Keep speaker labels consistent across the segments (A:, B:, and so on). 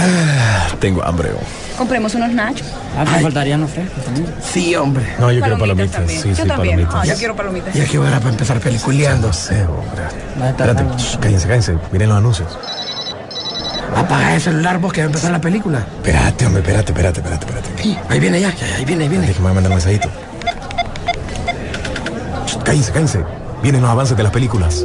A: Ah, tengo hambre. oh.
B: Compremos unos nachos.
C: Ah, me faltarían los frescos también.
D: Sí, hombre.
A: No, yo quiero
B: Palomitas.
A: Sí,
B: yo
A: sí,
B: también.
A: palomitas.
B: Ah, yo quiero palomitas.
D: Ya que hora para empezar peliculeando.
A: No sé, hombre. Espérate, shh, cállense, cállense. Miren los anuncios.
D: Apaga el celular vos que va a empezar la película.
A: Espérate, hombre, espérate, espérate, espérate, espérate.
D: Sí, ahí viene ya, ya, ahí viene, ahí viene.
A: Déjame mandar un mensajito. Shh, Cállense, cállense. Vienen los avances de las películas.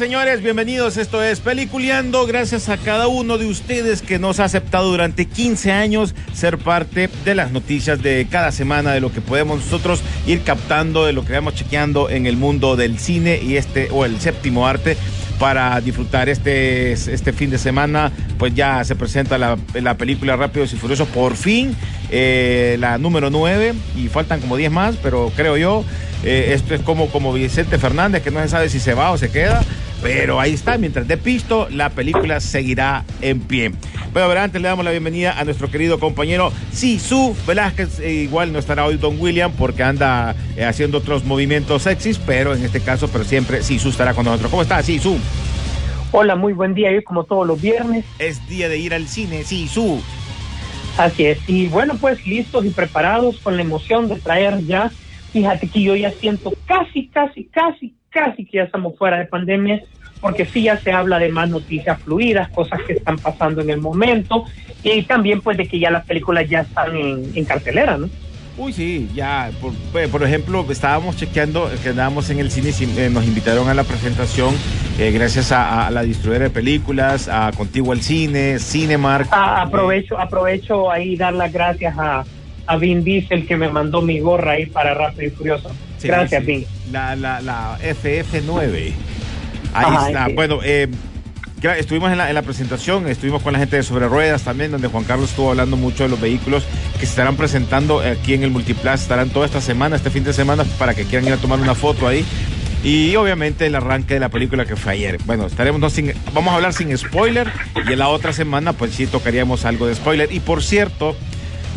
E: Señores. Bienvenidos. Esto es Peliculeando. Gracias a cada uno de ustedes que nos ha aceptado durante 15 años ser parte de las noticias de cada semana, de lo que podemos nosotros ir captando, de lo que vamos chequeando en el mundo del cine y este, o el séptimo arte para disfrutar este, este fin de semana. Pues ya se presenta la, la película Rápidos y Furiosos por fin, eh, la número 9, y faltan como 10 más, pero creo yo, eh, esto es como, como Vicente Fernández, que no se sabe si se va o se queda, pero ahí está, mientras de pisto, la película seguirá en pie. Bueno, pero antes le damos la bienvenida a nuestro querido compañero Sisu Velázquez, Eh, igual no estará hoy Don William porque anda eh, haciendo otros movimientos sexys, pero en este caso, pero siempre Sisu estará con nosotros. ¿Cómo está Sisu?
F: Hola, muy buen día. Yo como todos los viernes,
E: Es día de ir al cine, Sisu.
F: así es. Y bueno, pues listos y preparados con la emoción de traer ya. Fíjate que yo ya siento casi, casi, casi, casi que ya estamos fuera de pandemia, porque sí ya se habla de más noticias fluidas, cosas que están pasando en el momento, y también pues de que ya las películas ya están en, en cartelera, ¿no?
E: Uy, sí, ya. Por, eh, por ejemplo, estábamos chequeando que andábamos en el cine eh, nos invitaron a la presentación eh, gracias a, a la distribuidora de películas, a Contigo al Cine, Cinemark.
F: Ah, aprovecho, aprovecho ahí dar las gracias a, a Vin Diesel que me mandó mi gorra ahí para Rápido y Furioso.
E: Sí,
F: gracias,
E: sí. La, la, la FF9. Ahí
F: Ajá,
E: está.
F: sí.
E: Bueno, eh, estuvimos en la, en la presentación, estuvimos con la gente de Sobre Ruedas también, donde Juan Carlos estuvo hablando mucho de los vehículos que se estarán presentando aquí en el Multiplaza, estarán toda esta semana, este fin de semana, para que quieran ir a tomar una foto ahí. Y obviamente el arranque de la película que fue ayer. Bueno, estaremos no sin, vamos a hablar sin spoiler y en la otra semana pues sí tocaríamos algo de spoiler. Y por cierto,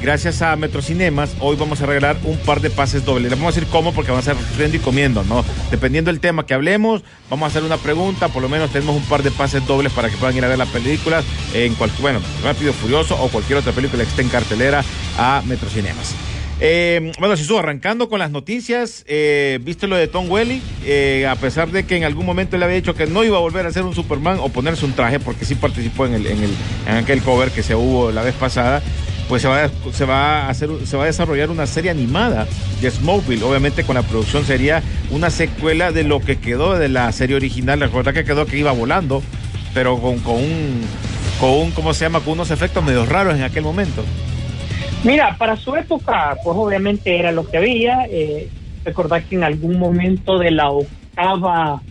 E: gracias a Metrocinemas, hoy vamos a regalar un par de pases dobles. Les vamos a decir cómo, porque van a ser friendo y comiendo, ¿no? Dependiendo del tema que hablemos, vamos a hacer una pregunta, por lo menos tenemos un par de pases dobles para que puedan ir a ver la película en cualquier, bueno, Rápido Furioso o cualquier otra película que esté en cartelera a Metrocinemas. Eh, bueno, Sisu, arrancando con las noticias, eh, viste lo de Tom Welly, Eh, a pesar de que en algún momento él había dicho que no iba a volver a ser un Superman o ponerse un traje, porque sí participó en, el, en, el, en aquel cover que se hubo la vez pasada, pues se va, a, se, va a hacer, se va a desarrollar una serie animada de Smokeville. Obviamente con la producción sería una secuela de lo que quedó de la serie original. Recuerda que quedó que iba volando, pero con, con un, con un, ¿cómo se llama? Con unos efectos medio raros en aquel momento.
F: Mira, para su época, pues obviamente era lo que había. Eh, recordar que en algún momento de la octava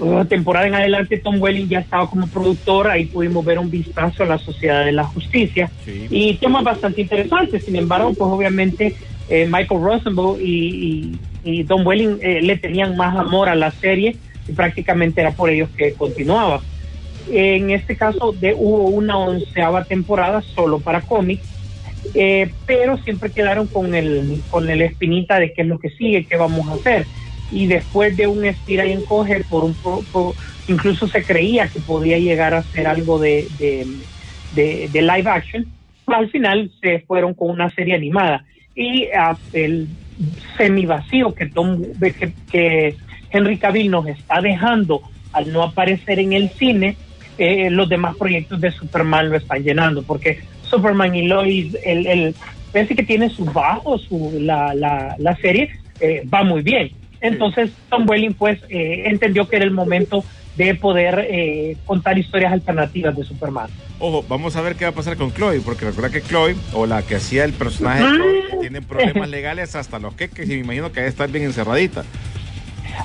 F: uh, temporada en adelante, Tom Welling ya estaba como productor. Ahí pudimos ver un vistazo a la Sociedad de la Justicia
E: Sí.
F: y temas bastante interesantes. Sin embargo, pues obviamente eh, Michael Rosenbaum y, y, y Tom Welling eh, le tenían más amor a la serie y prácticamente era por ellos que continuaba. En este caso de, hubo una onceava temporada solo para cómics, eh, pero siempre quedaron con el, con el espinita de qué es lo que sigue, qué vamos a hacer. Y después de un estira y encoge, por un po- po- incluso se creía que podía llegar a ser algo de, de, de- live action, al final se fueron con una serie animada. Y ah, el semi vacío que, Tom, que, que Henry Cavill nos está dejando al no aparecer en el cine, eh, los demás proyectos de Superman lo están llenando, porque Superman y Lois, el, el, parece que tiene sus bajos, su, la, la, la serie eh, va muy bien. Entonces Tom Welling pues eh, entendió que era el momento de poder eh, contar historias alternativas de Superman.
E: Ojo, vamos a ver qué va a pasar con Chloe, porque recuerda que Chloe, o la que hacía el personaje Chloe, tiene problemas legales hasta los que, que me imagino que debe estar bien encerradita.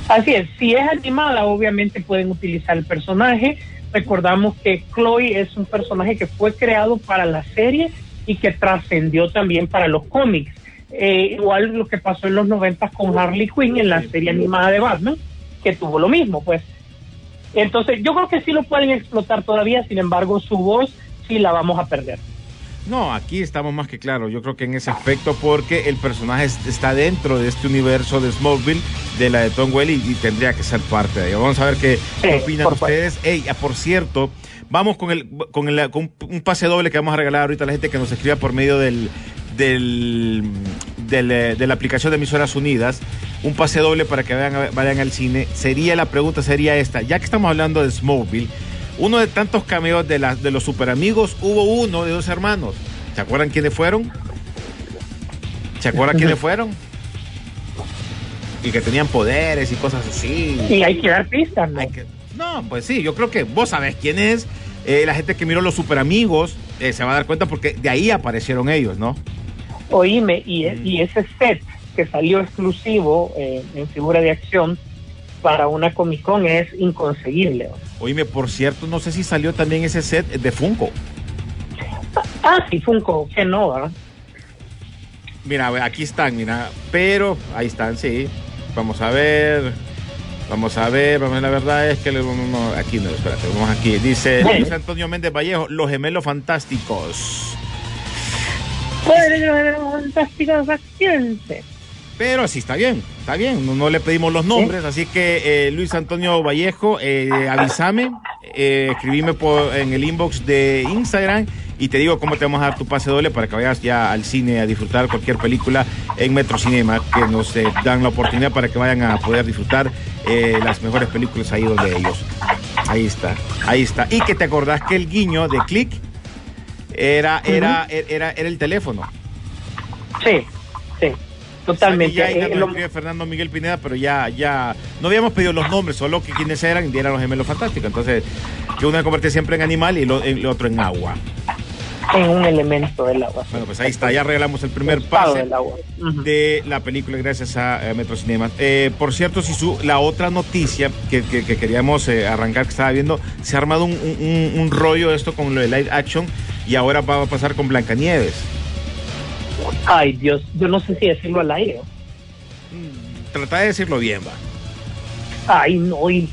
F: Así es, si es animada, obviamente pueden utilizar el personaje. Recordamos que Chloe es un personaje que fue creado para la serie y que trascendió también para los cómics. Eh, igual lo que pasó en los 90 con Harley Quinn en la serie animada de Batman, que tuvo lo mismo, pues. Entonces, yo creo que sí lo pueden explotar todavía, sin embargo, su voz sí la vamos a perder.
E: No, aquí estamos más que claros. Yo creo que en ese aspecto, porque el personaje es- está dentro de este universo de Smallville, de la de Tom Welling, y, tendría que ser parte de ello. Vamos a ver qué
F: Sí,
E: opinan
F: por
E: ustedes. Ey, ah, por cierto, vamos con el con, el, con un pase doble que vamos a regalar ahorita a la gente que nos escriba por medio del del, del, eh, de la aplicación de emisoras unidas un pase doble para que vayan, vayan al cine sería la pregunta sería esta ya que estamos hablando de Smallville uno de tantos cameos de, la, de los super amigos hubo uno de dos hermanos ¿se acuerdan quiénes fueron? ¿se acuerdan quiénes fueron? y que tenían poderes y cosas así
F: Y hay que dar pistas, ¿no?
E: que- No, pues sí, yo creo que vos sabés quién es. Eh, la gente que miró los super amigos eh, se va a dar cuenta porque de ahí aparecieron ellos, ¿no?
F: Oíme, y, y ese set que salió exclusivo eh, en figura de acción para una Comic Con es inconseguible.
E: Oíme, por cierto, no sé si salió también ese set de Funko.
F: Ah, sí, Funko, que no, ¿verdad?
E: Mira, aquí están, mira, pero ahí están, sí. Vamos a ver. Vamos a ver, vamos a ver, la verdad es que le- no, aquí no, espérate, vamos aquí. Dice Luis Antonio Méndez Vallejo, los gemelos fantásticos.
F: Fantásticas acciones.
E: Pero sí está bien, está bien. No, le pedimos los nombres, así que eh, Luis Antonio Vallejo, eh, avísame, eh, escribime en el inbox de Instagram y te digo cómo te vamos a dar tu pase doble para que vayas ya al cine a disfrutar cualquier película en Metro Cinema, que nos dan la oportunidad para que vayan a poder disfrutar las mejores películas ahí donde ellos. Ahí está, ahí está. Y que te acordás que el guiño de Click era, era, era, era el teléfono.
F: Sí, sí, totalmente.
E: Ya, ya
F: Eh, lo-
E: Fernando Miguel Pineda, pero ya, ya no habíamos pedido los nombres, solo que quienes eran y eran los gemelos fantásticos. Entonces, que uno se convierte siempre en animal y lo- el otro en agua.
F: en un elemento del agua.
E: Bueno, pues ahí está, ya regalamos el primer
F: Estado
E: pase
F: del agua. Ujú.
E: de la película gracias a eh, Metro Cinemas. Eh, por cierto, Sisu, la otra noticia que, que- que queríamos eh, arrancar, que estaba viendo, se ha armado un, un- un rollo esto con lo de live action y ahora va a pasar con Blancanieves.
F: Ay, Dios, yo no sé si decirlo al aire.
E: Trata de decirlo bien, va.
F: Ay, no, y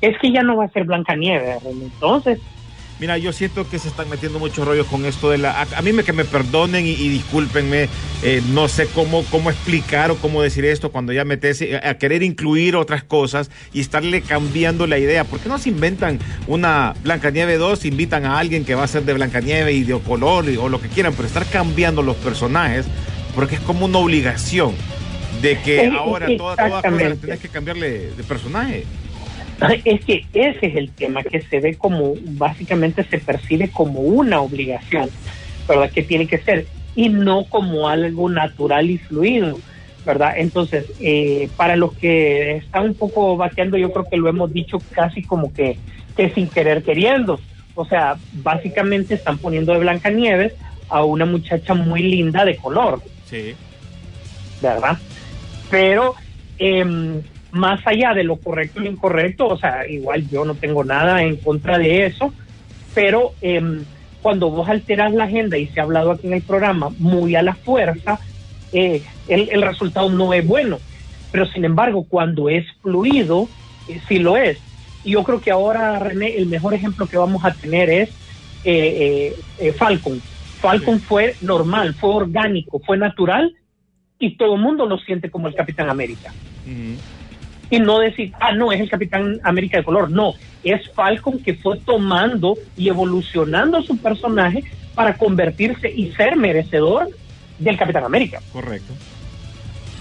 F: es que ya no va a ser Blancanieves. Entonces,
E: Mira, yo siento que se están metiendo muchos rollos con esto de la... A, mí me que me perdonen y, y discúlpenme, eh, no sé cómo, cómo explicar o cómo decir esto cuando ya metes eh, a, querer incluir otras cosas y estarle cambiando la idea. ¿Por qué no se inventan una Blancanieve 2, invitan a alguien que va a ser de Blancanieve y de color y- o lo que quieran, pero estar cambiando los personajes porque es como una obligación de que ahora cosas
F: exactamente.
E: tenés que cambiarle de personaje.
F: Es que ese es el tema que se ve como, básicamente se percibe como una obligación, ¿verdad? Que tiene que ser y no como algo natural y fluido, ¿verdad? Entonces, eh, para los que están un poco bateando, yo creo que lo hemos dicho casi como que, que sin querer queriendo. O sea, básicamente están poniendo de Blancanieves a una muchacha muy linda de color.
E: Sí.
F: ¿verdad? Pero em, más allá de lo correcto y lo incorrecto, o sea, igual yo no tengo nada en contra de eso, pero em, cuando vos alteras la agenda y se ha hablado aquí en el programa muy a la fuerza, eh, el, el resultado no es bueno. Pero sin embargo, cuando es fluido, eh, sí lo es. Y yo creo que ahora, René, el mejor ejemplo que vamos a tener es eh, eh, eh, Falcon. Falcon fue normal, fue orgánico, fue natural y todo el mundo lo siente como el Capitán América. Y no decir, ah, no, es el Capitán América de color. No, es Falcon que fue tomando y evolucionando su personaje para convertirse y ser merecedor del Capitán América.
E: Correcto.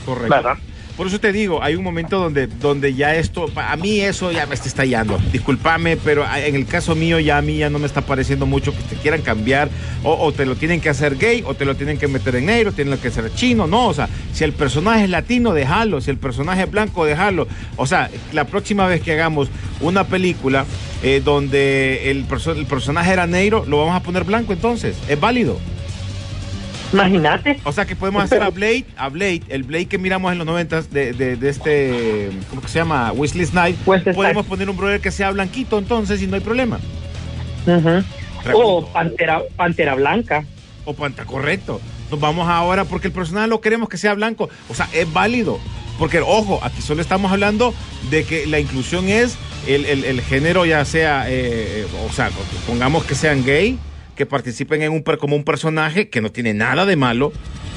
E: Correcto.
F: ¿Verdad?
E: Por eso te digo, hay un momento donde, donde ya esto, a mí eso ya me está estallando. Discúlpame, pero en el caso mío ya a mí ya no me está pareciendo mucho que te quieran cambiar o, o te lo tienen que hacer gay o te lo tienen que meter en negro, tienen que ser chino, no, o sea, si el personaje es latino, déjalo, si el personaje es blanco, déjalo. O sea, la próxima vez que hagamos una película eh, donde el, perso- el personaje era negro, lo vamos a poner blanco entonces, es válido.
F: Imagínate.
E: O sea que podemos hacer a Blade, a Blade, el Blade que miramos en los noventas de, de, de este, ¿cómo que se llama? Wesley Snipes.
F: Wesley
E: podemos
F: Snipes.
E: poner un brother que sea blanquito entonces y no hay problema.
F: O Pantera, Pantera Blanca.
E: O panta, correcto. Nos vamos ahora porque el personaje lo queremos que sea blanco. O sea, es válido. Porque, ojo, aquí solo estamos hablando de que la inclusión es el, el- el género, ya sea, eh, o sea, pongamos que sean gay, que participen en un como un personaje que no tiene nada de malo,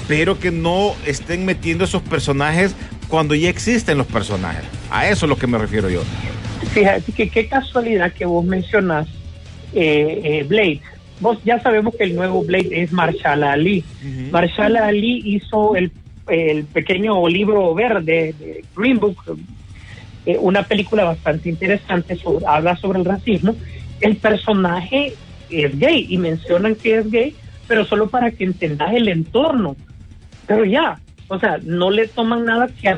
E: pero que no estén metiendo esos personajes cuando ya existen los personajes. A eso es lo que me refiero yo.
F: Fíjate que qué casualidad que vos mencionás eh, eh, Blade. Vos ya sabemos que el nuevo Blade es Marshall Ali. Marshall Ali hizo el, el pequeño libro verde de Green Book, eh, una película bastante interesante, sobre- habla sobre el racismo. El personaje es gay y mencionan que es gay, pero solo para que entendas el entorno. Pero ya, o sea, no le toman nada que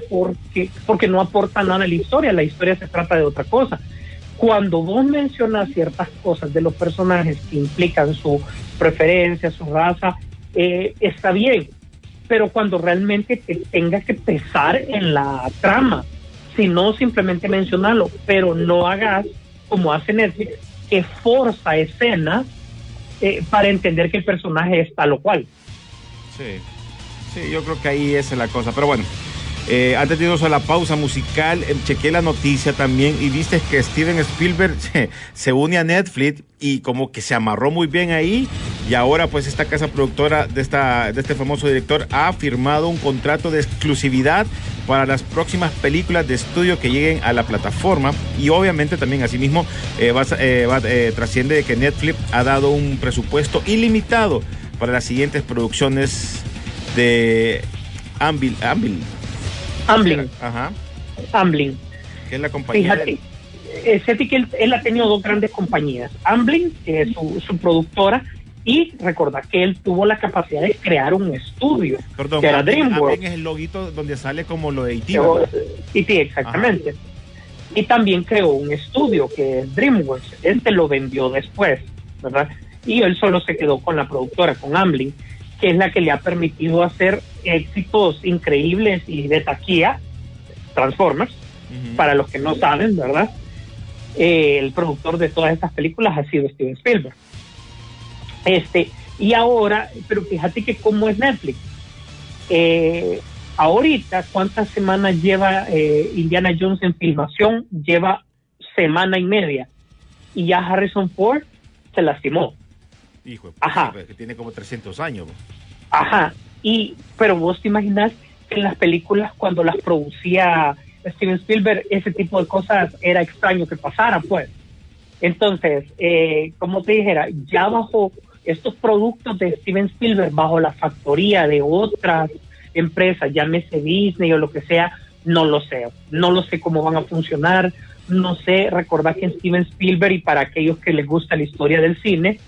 F: porque no aporta nada a la historia, la historia se trata de otra cosa. Cuando vos mencionas ciertas cosas de los personajes que implican su preferencia, su raza, eh, está bien, pero cuando realmente te tenga que pesar en la trama, si no simplemente mencionarlo, pero no hagas como hace Netflix, que forza escenas eh, para entender que el personaje es tal o cual.
E: Sí, sí, yo creo que ahí es la cosa. Pero bueno, eh, antes de irnos a la pausa musical, eh, la noticia también y viste que Steven Spielberg se, se une a Netflix y como que se amarró muy bien ahí. Y ahora pues esta casa productora de, esta, de este famoso director ha firmado un contrato de exclusividad para las próximas películas de estudio que lleguen a la plataforma y obviamente también asimismo eh, va, eh, va, eh, trasciende de que Netflix ha dado un presupuesto ilimitado para las siguientes producciones de Ambil, Ambil,
F: Amblin,
E: ajá,
F: Amblin.
E: que es la compañía.
F: Fíjate, eh, Seti que él, él ha tenido dos grandes compañías, Amblin, que es su, su productora, y recordar que él tuvo la capacidad de crear un estudio,
E: Perdón,
F: que era DreamWorks.
E: Es el loguito donde sale como lo de
F: y sí, exactamente. Y también creó un estudio que es DreamWorks. Este lo vendió después, ¿verdad? Y él solo se quedó con la productora, con Amblin, que es la que le ha permitido hacer éxitos increíbles y de taquilla, Transformers, para los que no saben, ¿verdad? Eh, el productor de todas estas películas ha sido Steven Spielberg. Este, y ahora, pero fíjate que cómo es Netflix. Eh, ahorita, ¿cuántas semanas lleva eh, Indiana Jones en filmación? Lleva semana y media. Y ya Harrison Ford se lastimó.
E: Hijo de
F: Ajá.
E: que tiene como 300 años.
F: Ajá. Y, pero vos te imaginas que en las películas, cuando las producía Steven Spielberg, ese tipo de cosas era extraño que pasara, pues. Entonces, eh, como te dijera, ya bajo estos productos de Steven Spielberg, bajo la factoría de otras empresas, llámese Disney o lo que sea, no lo sé. No lo sé cómo van a funcionar. No sé, recordar que Steven Spielberg, y para aquellos que les gusta la historia del cine,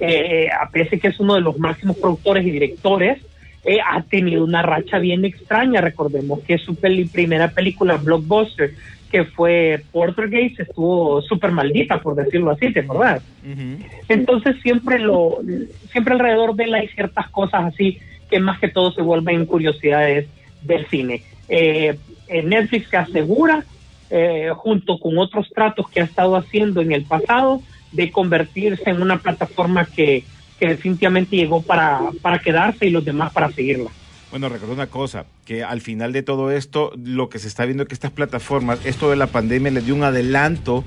F: eh, a pesar que es uno de los máximos productores y directores, eh, ha tenido una racha bien extraña. Recordemos que su primera película, Blockbuster, que fue Portergeist, estuvo súper maldita, por decirlo así, ¿te acordás?
E: Ujú.
F: Entonces siempre lo, siempre alrededor de él hay ciertas cosas así que más que todo se vuelven curiosidades del cine. Eh, eh, Netflix se asegura, eh, junto con otros tratos que ha estado haciendo en el pasado, de convertirse en una plataforma que, que definitivamente llegó para, para quedarse y los demás para seguirla.
E: Bueno, recuerdo una cosa, que al final de todo esto, lo que se está viendo es que estas plataformas, esto de la pandemia les dio un adelanto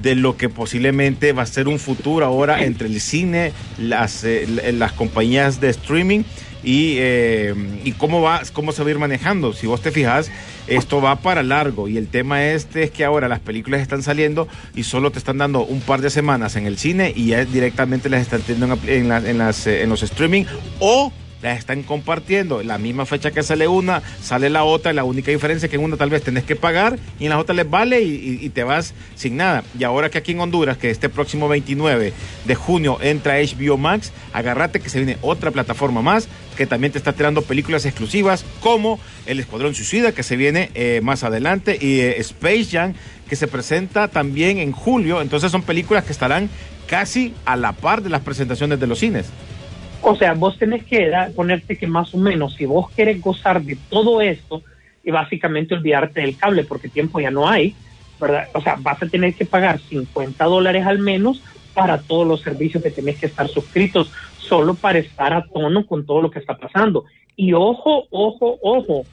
E: de lo que posiblemente va a ser un futuro ahora entre el cine, las, eh, l- las compañías de streaming y, eh, y cómo, va, cómo se va a ir manejando. Si vos te fijas, esto va para largo y el tema este es que ahora las películas están saliendo y solo te están dando un par de semanas en el cine y ya directamente las están teniendo en, eh, en los streaming o las están compartiendo. La misma fecha que sale una, sale la otra. La única diferencia es que en una tal vez tenés que pagar y en la otra les vale y, te vas sin nada. Y ahora que aquí en Honduras, que este próximo 29 de junio entra HBO Max, agarrate que se viene otra plataforma más que también te está tirando películas exclusivas como El Escuadrón Suicida que se viene eh, más adelante y eh, Space Jam que se presenta también en julio. Entonces son películas que estarán casi a la par de las presentaciones de los cines.
F: O sea, vos tenés que da- ponerte que más o menos, si vos querés gozar de todo esto, y básicamente olvidarte del cable, porque tiempo ya no hay, ¿verdad? O sea, vas a tener que pagar 50 dólares al menos para todos los servicios que tenés que estar suscritos, solo para estar a tono con todo lo que está pasando. Y ojo, ojo, ojo,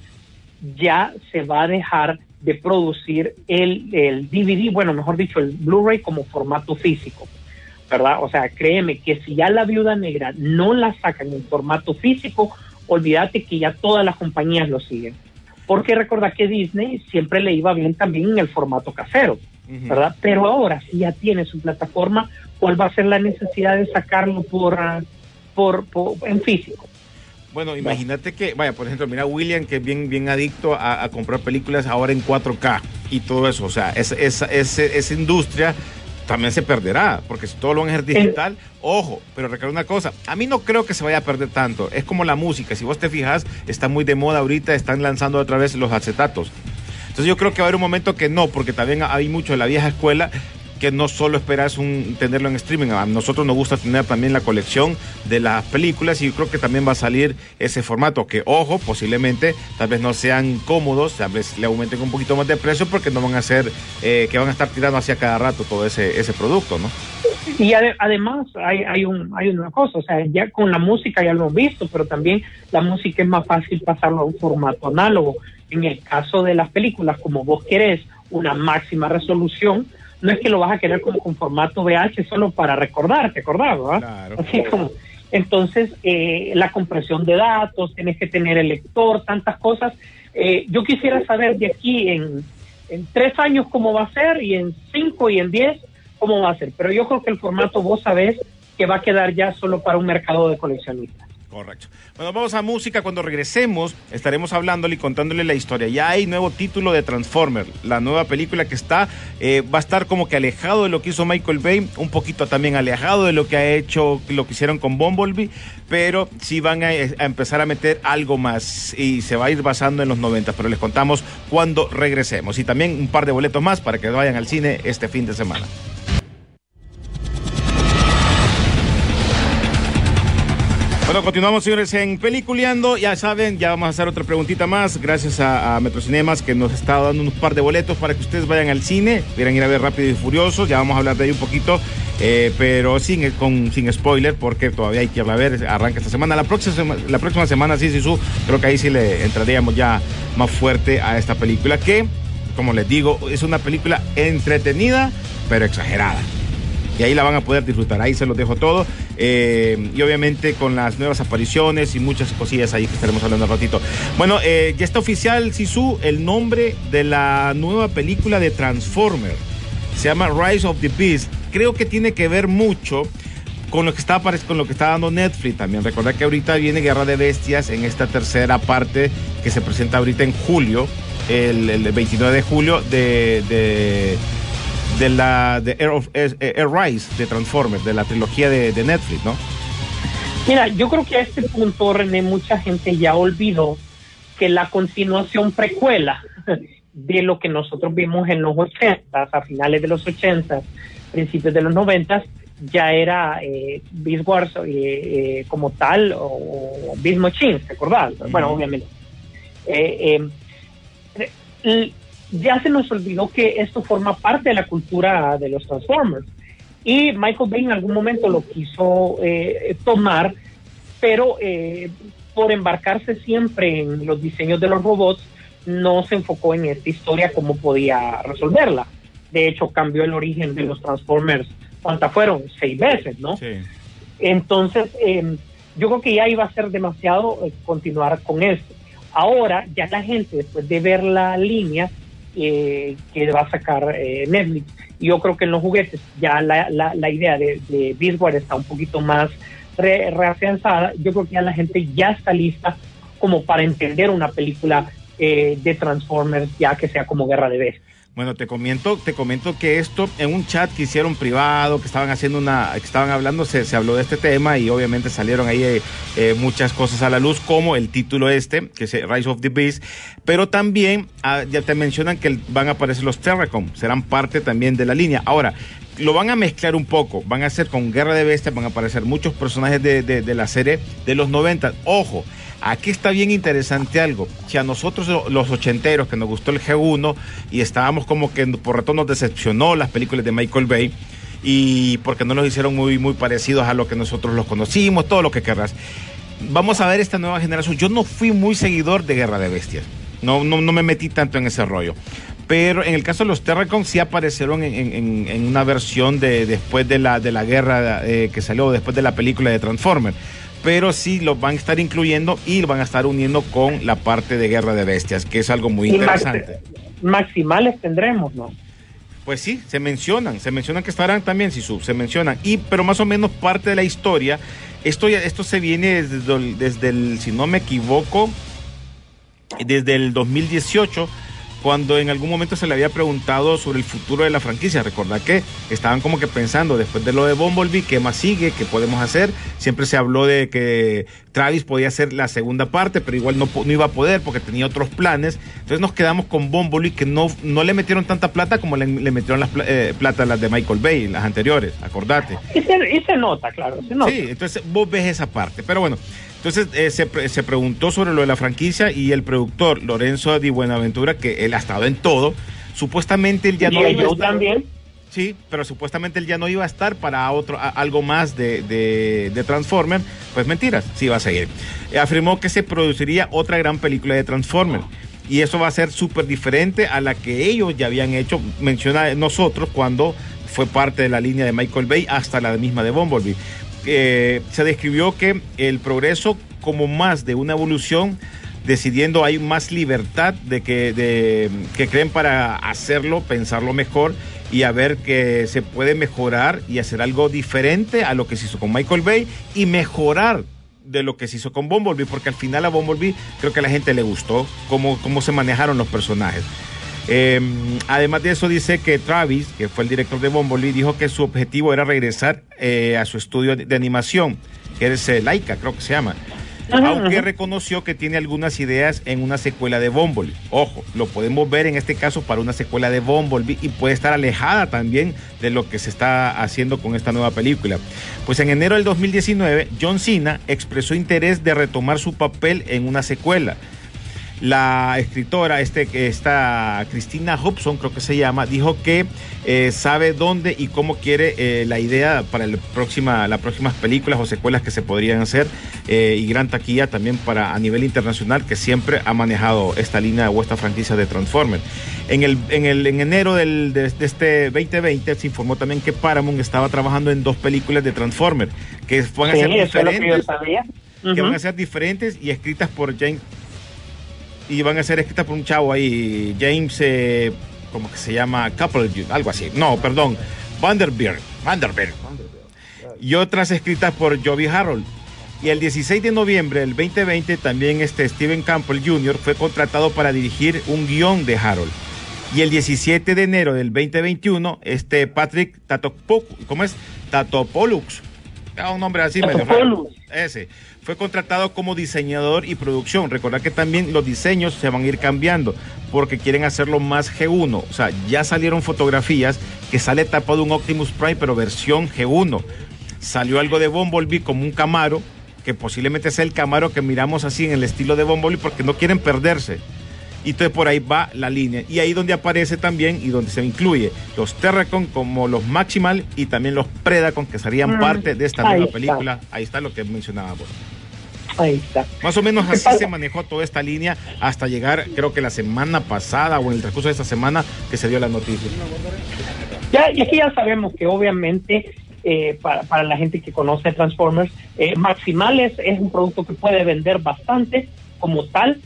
F: ya se va a dejar de producir el, el DVD, bueno, mejor dicho, el Blu-ray como formato físico. ¿Verdad? O sea, créeme que si ya la viuda negra no la sacan en formato físico, olvídate que ya todas las compañías lo siguen. Porque recuerda que Disney siempre le iba bien también en el formato casero, ¿verdad? Pero ahora, si ya tiene su plataforma, ¿cuál va a ser la necesidad de sacarlo por, ah, por, por- en físico?
E: Bueno, imagínate que, vaya, por ejemplo, mira William, que es bien, bien adicto a, a comprar películas ahora en 4K y todo eso. O sea, es- esa- ese- esa industria también se perderá, porque si todo lo van a hacer digital, ojo, pero recuerda una cosa, a mí no creo que se vaya a perder tanto. Es como la música, si vos te fijas, está muy de moda ahorita, están lanzando otra vez los acetatos. Entonces yo creo que va a haber un momento que no, porque también hay mucho de la vieja escuela que no solo esperas un, tenerlo en streaming, a nosotros nos gusta tener también la colección de las películas y creo que también va a salir ese formato que, ojo, posiblemente tal vez no sean cómodos, tal vez le aumenten un poquito más de precio porque no van a ser, eh, que van a estar tirando hacia cada rato todo ese, ese producto, ¿no?
F: Y ade- además hay, hay, un, hay una cosa, o sea, ya con la música ya lo hemos visto, pero también la música es más fácil pasarlo a un formato análogo. En el caso de las películas, como vos querés una máxima resolución, no es que lo vas a querer como con formato VH solo para recordar, ¿te acordás? verdad?
E: Claro.
F: Así como- entonces, eh, la compresión de datos, tienes que tener el lector, tantas cosas. Eh, yo quisiera saber de aquí en, en tres años cómo va a ser y en cinco y en diez cómo va a ser. Pero yo creo que el formato vos sabés que va a quedar ya solo para un mercado de coleccionistas.
E: Correcto. Bueno, vamos a música. Cuando regresemos, estaremos hablándole y contándole la historia. Ya hay nuevo título de Transformer, la nueva película que está, eh, va a estar como que alejado de lo que hizo Michael Bay, un poquito también alejado de lo que ha hecho, lo que hicieron con Bumblebee, pero sí van a, a empezar a meter algo más y se va a ir basando en los 90, pero les contamos cuando regresemos. Y también un par de boletos más para que vayan al cine este fin de semana. Bueno, continuamos, señores, en Peliculeando. Ya saben, ya vamos a hacer otra preguntita más. Gracias a, Metrocinemas que nos está dando un par de boletos para que ustedes vayan al cine. Quieran ir a ver Rápido y Furioso. Ya vamos a hablar de ahí un poquito, eh, pero sin, con, sin spoiler, porque todavía hay que irla a ver. Arranca esta semana. La próxima, la próxima semana, sí, sí, su. Creo que ahí sí le entraríamos ya más fuerte a esta película que, como les digo, es una película entretenida, pero exagerada y ahí la van a poder disfrutar. Ahí se los dejo todo. Eh, y obviamente con las nuevas apariciones y muchas cosillas ahí que estaremos hablando al ratito. Bueno, eh, ya está oficial, Sisu, el nombre de la nueva película de Transformer. Se llama Rise of the Beast. Creo que tiene que ver mucho con lo que está con lo que está dando Netflix también. Recordad que ahorita viene Guerra de Bestias en esta tercera parte que se presenta ahorita en julio, el, el 29 de julio de de la de Air, of- Air- Air Rise de Transformers, de la trilogía de, de Netflix, ¿no?
F: Mira, yo creo que a este punto, René, mucha gente ya olvidó que la continuación precuela de lo que nosotros vimos en los 80, a finales de los 80, principios de los 90, ya era eh, Beast Wars eh, eh, como tal, o, o Beast Machines, ¿te acordás? Bueno, obviamente. Eh, eh, ya se nos olvidó que esto forma parte de la cultura de los Transformers. Y Michael Bay en algún momento lo quiso eh, tomar, pero eh, por embarcarse siempre en los diseños de los robots, no se enfocó en esta historia cómo podía resolverla. De hecho, cambió el origen de los Transformers. ¿Cuántas fueron? Seis veces, ¿no?
E: Sí.
F: Entonces, eh, yo creo que ya iba a ser demasiado eh, continuar con esto. Ahora, ya la gente, después de ver la línea eh, que va a sacar eh, Netflix, yo creo que en los juguetes ya la, la, idea de, de está un poquito más re- reafianzada, yo creo que ya la gente ya está lista como para entender una película eh, de Transformers ya que sea como Guerra de Bestias.
E: Bueno, te comento, te comento que esto en un chat que hicieron privado, que estaban haciendo una, que estaban hablando, se, se habló de este tema y obviamente salieron ahí eh, eh, muchas cosas a la luz, como el título este, que es Rise of the Beast, pero también ah, ya te mencionan que van a aparecer los Terracom, serán parte también de la línea. Ahora, lo van a mezclar un poco, van a hacer con Guerra de Bestias, van a aparecer muchos personajes de, de- de la serie de los 90. Ojo, aquí está bien interesante algo. Si a nosotros lo- los ochenteros que nos gustó el G1 y estábamos como que por rato nos decepcionó las películas de Michael Bay y porque no los hicieron muy, muy parecidos a lo que nosotros los conocimos, todo lo que querrás. Vamos a ver esta nueva generación. Yo no fui muy seguidor de Guerra de Bestias. No, no, no me metí tanto en ese rollo. Pero en el caso de los Terracon sí aparecieron en una versión de después de la, de la guerra eh, que salió, después de la película de Transformers. Pero sí los van a estar incluyendo y lo van a estar uniendo con la parte de Guerra de Bestias, que es algo muy interesante.
F: maximales tendremos, ¿no?
E: Pues sí, se mencionan, se mencionan que estarán también, Sisu, se mencionan. Y, pero más o menos parte de la historia, esto, ya- esto se viene desde desde el, si no me equivoco, desde el 2018, cuando en algún momento se le había preguntado sobre el futuro de la franquicia. Recordad que estaban como que pensando, después de lo de Bumblebee, ¿qué más sigue? ¿Qué podemos hacer? Siempre se habló de que Travis podía hacer la segunda parte, pero igual no, iba a poder porque tenía otros planes. Entonces nos quedamos con Bumblebee, que no, no le metieron tanta plata como le, le metieron las eh, plata las de Michael Bay, las anteriores, acordate.
F: Y se, y se nota, claro, se nota.
E: Sí, entonces vos ves esa parte. Pero bueno, entonces eh, se, pre- se preguntó sobre lo de la franquicia y el productor Lorenzo Di Buenaventura, que él ha estado en todo, supuestamente él ya no iba a estar-
F: también.
E: Sí, pero supuestamente él ya no iba a estar para otro a- algo más de, de, de Transformers. Pues mentiras, sí va a seguir. Eh, afirmó que se produciría otra gran película de Transformers. Y eso va a ser súper diferente a la que ellos ya habían hecho, menciona nosotros, cuando fue parte de la línea de Michael Bay hasta la misma de Bumblebee. Eh, se describió que el progreso como más de una evolución decidiendo hay más libertad de que, de, que creen para hacerlo, pensarlo mejor y a ver que se puede mejorar y hacer algo diferente a lo que se hizo con Michael Bay y mejorar de lo que se hizo con Bumblebee, porque al final a Bumblebee creo que a la gente le gustó cómo, cómo se manejaron los personajes. Eh, además de eso dice que Travis, que fue el director de Bumblebee, dijo que su objetivo era regresar eh, a su estudio de, de animación, que es eh, Laika, creo que se llama. Aunque reconoció que tiene algunas ideas en una secuela de Bumblebee. Ojo, lo podemos ver en este caso para una secuela de Bumblebee y puede estar alejada también de lo que se está haciendo con esta nueva película. Pues en enero del 2019, John Cena expresó interés de retomar su papel en una secuela la escritora, este, esta Cristina Hobson, creo que se llama, dijo que eh, sabe dónde y cómo quiere eh, la idea para el próxima, las próximas películas o secuelas que se podrían hacer eh, y gran taquilla también para a nivel internacional que siempre ha manejado esta línea o esta franquicia de Transformers. En, el, en, el, en enero del, de, de este 2020 se informó también que Paramount estaba trabajando en dos películas de Transformers que van a
F: Sí,
E: ser
F: que
E: diferentes que van a ser diferentes y escritas por James y van a ser escritas por un chavo ahí, James, eh, ¿cómo que se llama? Couple, algo así. No, perdón, Vanderbilt, Vanderbilt. Y otras escritas por Joby Harold. Y el 16 de noviembre del 2020 también este Steven Campbell Jr. fue contratado para dirigir un guion de Harold. Y el 17 de enero del 2021, este Patrick Tatopoulos, ¿cómo es? Tatopoulos, Ah, un nombre así medio raro.
F: Tatopoulos.
E: Ese. Fue contratado como diseñador y producción. Recordad que también los diseños se van a ir cambiando porque quieren hacerlo más G1. O sea, ya salieron fotografías que sale tapado un Optimus Prime, pero versión G1. Salió algo de Bumblebee como un Camaro, que posiblemente sea el Camaro que miramos así en el estilo de Bumblebee porque no quieren perderse. Y entonces por ahí va la línea. Y ahí donde aparece también y donde se incluye los Terracon como los Maximal y también los Predacon que serían
F: Mm,
E: parte de esta
F: ahí
E: nueva
F: está.
E: película. Ahí está lo que mencionábamos.
F: Ahí está.
E: Más o menos
F: ¿Qué
E: así se manejó toda esta línea hasta llegar, creo que la semana pasada o en el transcurso de esta semana que se dio la noticia.
F: Ya, y aquí ya sabemos que obviamente eh, para, para la gente que conoce Transformers, eh, Maximales es un producto que puede vender bastante como tal.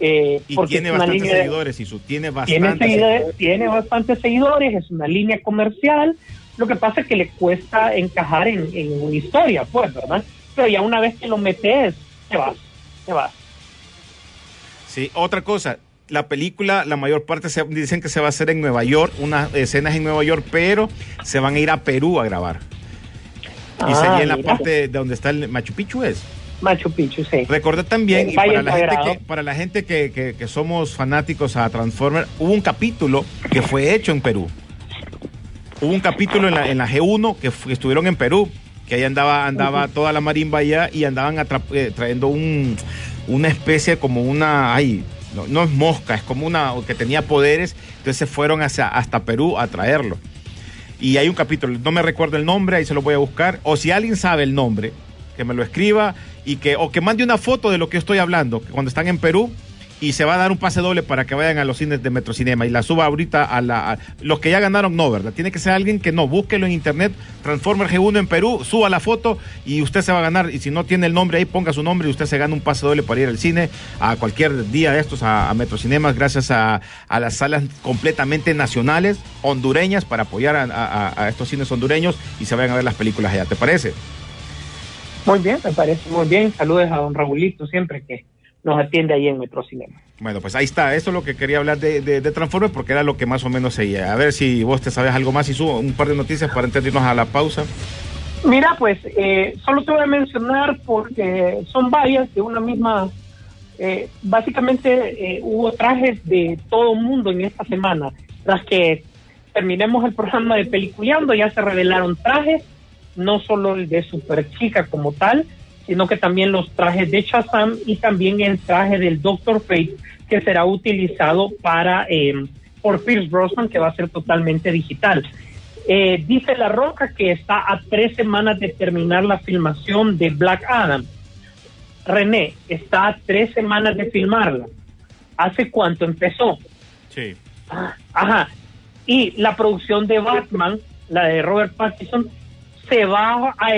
F: Eh,
E: Y
F: porque
E: tiene bastantes
F: línea
E: seguidores, y su tiene
F: tiene,
E: bastantes
F: seguidores, tiene bastantes seguidores, es una línea comercial. Lo que pasa es que le cuesta encajar en, en una historia, pues, ¿verdad? pero ya una vez que lo metes, te vas, te vas.
E: Sí, otra cosa, la película, la mayor parte se, dicen que se va a hacer en Nueva York, unas escenas en Nueva York, pero se van a ir a Perú a grabar. y sería en la
F: mira.
E: parte de donde está el Machu Picchu es.
F: Machu Picchu, sí.
E: Recordé también, y para la gente, que, para la gente que, que- que somos fanáticos a Transformers, hubo un capítulo que fue hecho en Perú. Hubo un capítulo en la, en la G1 que, estuvieron en Perú, que ahí andaba, andaba toda la marimba allá y andaban eh, trayendo un, una especie como una, ay, no, no es mosca, es como una que tenía poderes, entonces fueron hacia, hasta Perú a traerlo. Y hay un capítulo, no me recuerdo el nombre, ahí se lo voy a buscar. O si alguien sabe el nombre, que me lo escriba y que, o que mande una foto de lo que estoy hablando, cuando están en Perú y se va a dar un pase doble para que vayan a los cines de Metrocinema y la suba ahorita a la. los que ya ganaron no, ¿verdad? Tiene que ser alguien que no, búsquelo en internet, Transformer G1 en Perú, suba la foto y usted se va a ganar. Y si no tiene el nombre ahí, ponga su nombre y usted se gana un pase doble para ir al cine a cualquier día de estos, a, Metrocinemas, gracias a, a las salas completamente nacionales, hondureñas, para apoyar a estos cines hondureños y se vayan a ver las películas allá. ¿Te parece?
F: Muy bien, me parece muy bien. Saludos a don Raulito siempre que nos atiende ahí en Metrocinema.
E: Bueno, pues ahí está. Eso es lo que quería hablar de, de, de Transformers porque era lo que más o menos seguía. A ver si vos te sabes algo más y subo un par de noticias para antes de irnos a la pausa.
F: Mira, pues eh, solo te voy a mencionar porque son varias de una misma. eh, básicamente eh, hubo trajes de todo el mundo en esta semana. Tras que terminemos el programa de Peliculeando, ya se revelaron trajes, no solo el de Super Chica como tal, sino que también los trajes de Shazam y también el traje del Doctor Fate que será utilizado para eh, por Pierce Brosnan, que va a ser totalmente digital. Eh, dice La Roca que está a tres semanas de terminar la filmación de Black Adam. René, está a tres semanas de filmarla. ¿Hace cuánto empezó?
E: Sí.
F: Ah, Ajá. Y la producción de Batman, la de Robert Pattinson, se va a,